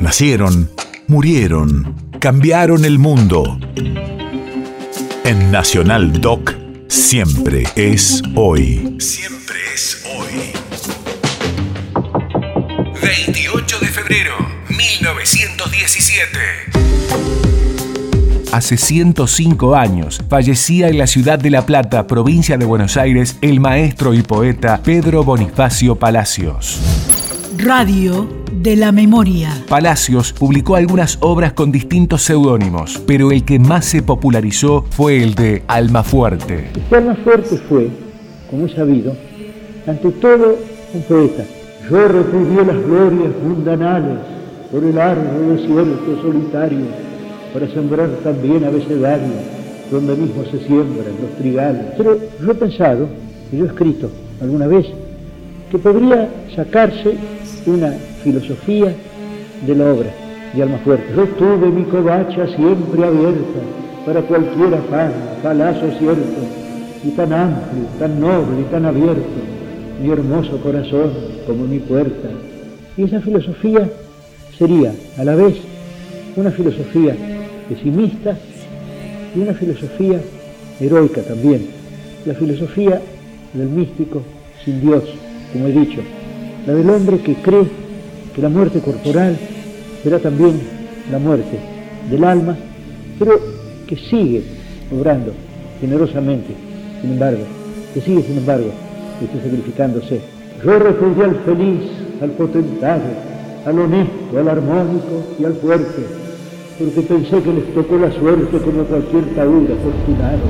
Nacieron, murieron, cambiaron el mundo. En Nacional Doc, siempre es hoy. Siempre es hoy. 28 de febrero, 1917. Hace 105 años fallecía en la ciudad de La Plata, provincia de Buenos Aires, el maestro y poeta Pedro Bonifacio Palacios. Radio de la Memoria. Palacios publicó algunas obras con distintos seudónimos, pero el que más se popularizó fue el de Almafuerte. Este Almafuerte fue, como es sabido, ante todo un poeta. Yo repudié las glorias mundanales por el árbol desierto solitario, para sembrar también abecedario, donde mismo se siembran los trigales. Pero yo he pensado, y yo he escrito alguna vez, que podría sacarse una filosofía de la obra de Almafuerte. Yo tuve mi covacha siempre abierta para cualquier afán, palazo cierto, y tan amplio, tan noble y tan abierto, mi hermoso corazón como mi puerta. Y esa filosofía sería a la vez una filosofía pesimista y una filosofía heroica también, la filosofía del místico sin Dios, como he dicho, la del hombre que cree que la muerte corporal será también la muerte del alma, pero que sigue obrando generosamente, sin embargo, que sigue sin embargo este, sacrificándose. Yo refugio al feliz, al potentado, al honesto, al armónico y al fuerte, porque pensé que les tocó la suerte como cualquier taúd afortunado.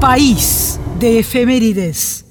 País de efemérides.